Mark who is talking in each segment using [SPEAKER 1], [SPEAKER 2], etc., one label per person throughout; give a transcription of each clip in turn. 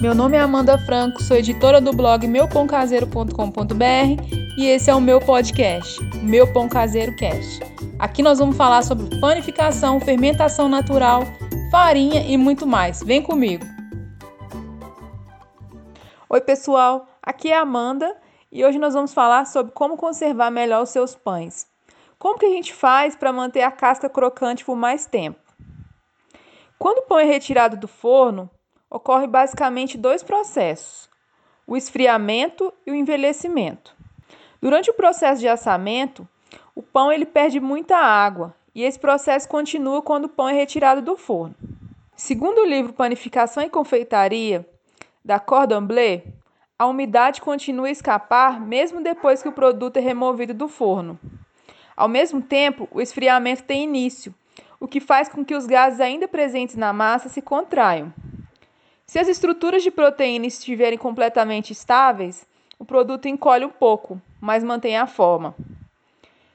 [SPEAKER 1] Meu nome é Amanda Franco, sou editora do blog meupãocaseiro.com.br e esse é o meu podcast, Meu Pão Caseiro Cast. Aqui nós vamos falar sobre panificação, fermentação natural, farinha e muito mais. Vem comigo! Oi, pessoal, aqui é a Amanda e hoje nós vamos falar sobre como conservar melhor os seus pães. Como que a gente faz para manter a casca crocante por mais tempo? Quando o pão é retirado do forno, ocorre basicamente dois processos: o esfriamento e o envelhecimento. Durante o processo de assamento, o pão ele perde muita água e esse processo continua quando o pão é retirado do forno. Segundo o livro Panificação e Confeitaria, da Cordon Bleu, a umidade continua a escapar mesmo depois que o produto é removido do forno. Ao mesmo tempo, o esfriamento tem início, o que faz com que os gases ainda presentes na massa se contraiam. Se as estruturas de proteína estiverem completamente estáveis, o produto encolhe um pouco, mas mantém a forma.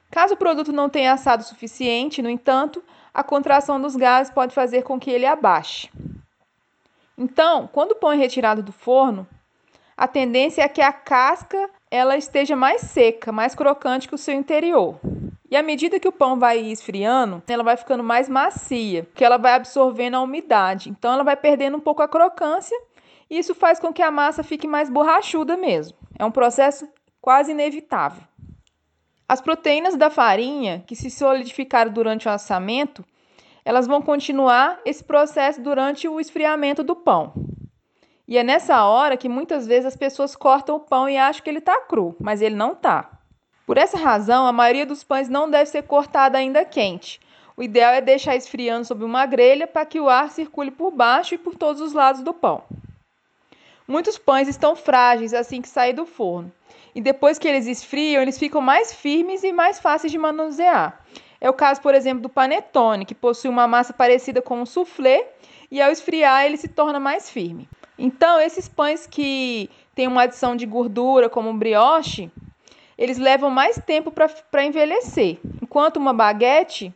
[SPEAKER 1] Caso o produto não tenha assado o suficiente, no entanto, a contração dos gases pode fazer com que ele abaixe. Então, quando o pão é retirado do forno, a tendência é que a casca ela esteja mais seca, mais crocante que o seu interior. E à medida que o pão vai esfriando, ela vai ficando mais macia, porque ela vai absorvendo a umidade. Então ela vai perdendo um pouco a crocância, e isso faz com que a massa fique mais borrachuda mesmo. É um processo quase inevitável. As proteínas da farinha, que se solidificaram durante o assamento, elas vão continuar esse processo durante o esfriamento do pão. E é nessa hora que muitas vezes as pessoas cortam o pão e acham que ele está cru, mas ele não está. Por essa razão, a maioria dos pães não deve ser cortada ainda quente. O ideal é deixar esfriando sobre uma grelha para que o ar circule por baixo e por todos os lados do pão. Muitos pães estão frágeis assim que saem do forno, e depois que eles esfriam, eles ficam mais firmes e mais fáceis de manusear. É o caso, por exemplo, do panetone, que possui uma massa parecida com um soufflé e ao esfriar ele se torna mais firme. Então, esses pães que têm uma adição de gordura, como o brioche, eles levam mais tempo para envelhecer. Enquanto uma baguete,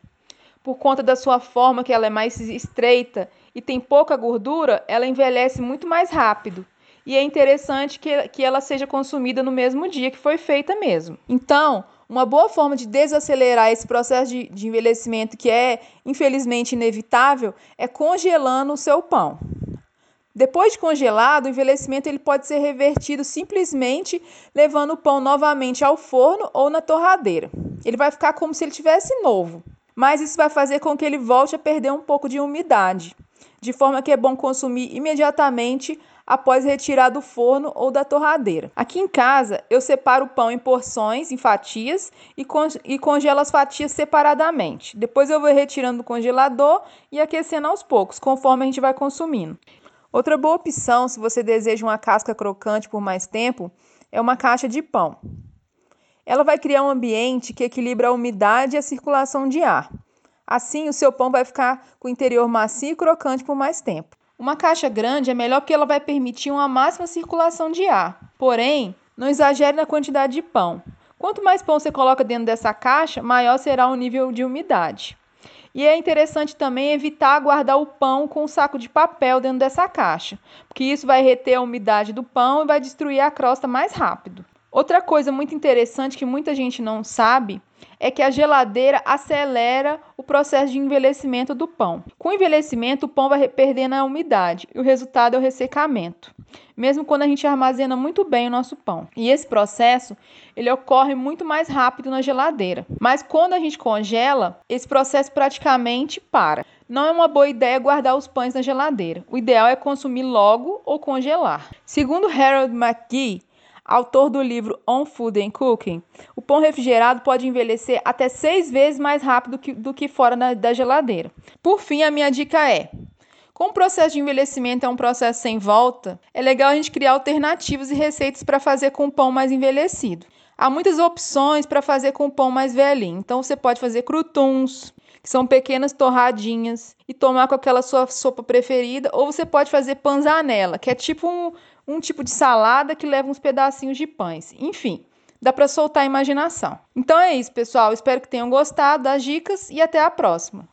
[SPEAKER 1] por conta da sua forma, que ela é mais estreita e tem pouca gordura, ela envelhece muito mais rápido. E é interessante que, que ela seja consumida no mesmo dia que foi feita mesmo. Então, uma boa forma de desacelerar esse processo de, de envelhecimento, que é infelizmente inevitável, é congelando o seu pão. Depois de congelado, o envelhecimento ele pode ser revertido simplesmente levando o pão novamente ao forno ou na torradeira. Ele vai ficar como se ele tivesse novo, mas isso vai fazer com que ele volte a perder um pouco de umidade, de forma que é bom consumir imediatamente após retirar do forno ou da torradeira. Aqui em casa, eu separo o pão em porções, em fatias e, con e congelo as fatias separadamente. Depois eu vou retirando do congelador e aquecendo aos poucos, conforme a gente vai consumindo. Outra boa opção, se você deseja uma casca crocante por mais tempo, é uma caixa de pão. Ela vai criar um ambiente que equilibra a umidade e a circulação de ar. Assim, o seu pão vai ficar com o interior macio e crocante por mais tempo. Uma caixa grande é melhor porque ela vai permitir uma máxima circulação de ar. Porém, não exagere na quantidade de pão. Quanto mais pão você coloca dentro dessa caixa, maior será o nível de umidade. E é interessante também evitar guardar o pão com um saco de papel dentro dessa caixa, porque isso vai reter a umidade do pão e vai destruir a crosta mais rápido. Outra coisa muito interessante que muita gente não sabe é que a geladeira acelera o processo de envelhecimento do pão. Com o envelhecimento, o pão vai perdendo a umidade e o resultado é o ressecamento, mesmo quando a gente armazena muito bem o nosso pão. E esse processo, ele ocorre muito mais rápido na geladeira. Mas quando a gente congela, esse processo praticamente para. Não é uma boa ideia guardar os pães na geladeira. O ideal é consumir logo ou congelar. Segundo Harold McGee, autor do livro On Food and Cooking, o pão refrigerado pode envelhecer até seis vezes mais rápido que, do que fora na, da geladeira. Por fim, a minha dica é: como o processo de envelhecimento é um processo sem volta, é legal a gente criar alternativas e receitas para fazer com o pão mais envelhecido. Há muitas opções para fazer com o pão mais velhinho. Então você pode fazer crutuns, que são pequenas torradinhas, e tomar com aquela sua sopa preferida, ou você pode fazer panzanella, que é tipo um, um tipo de salada que leva uns pedacinhos de pães. Enfim, dá para soltar a imaginação. Então é isso, pessoal. Espero que tenham gostado das dicas e até a próxima.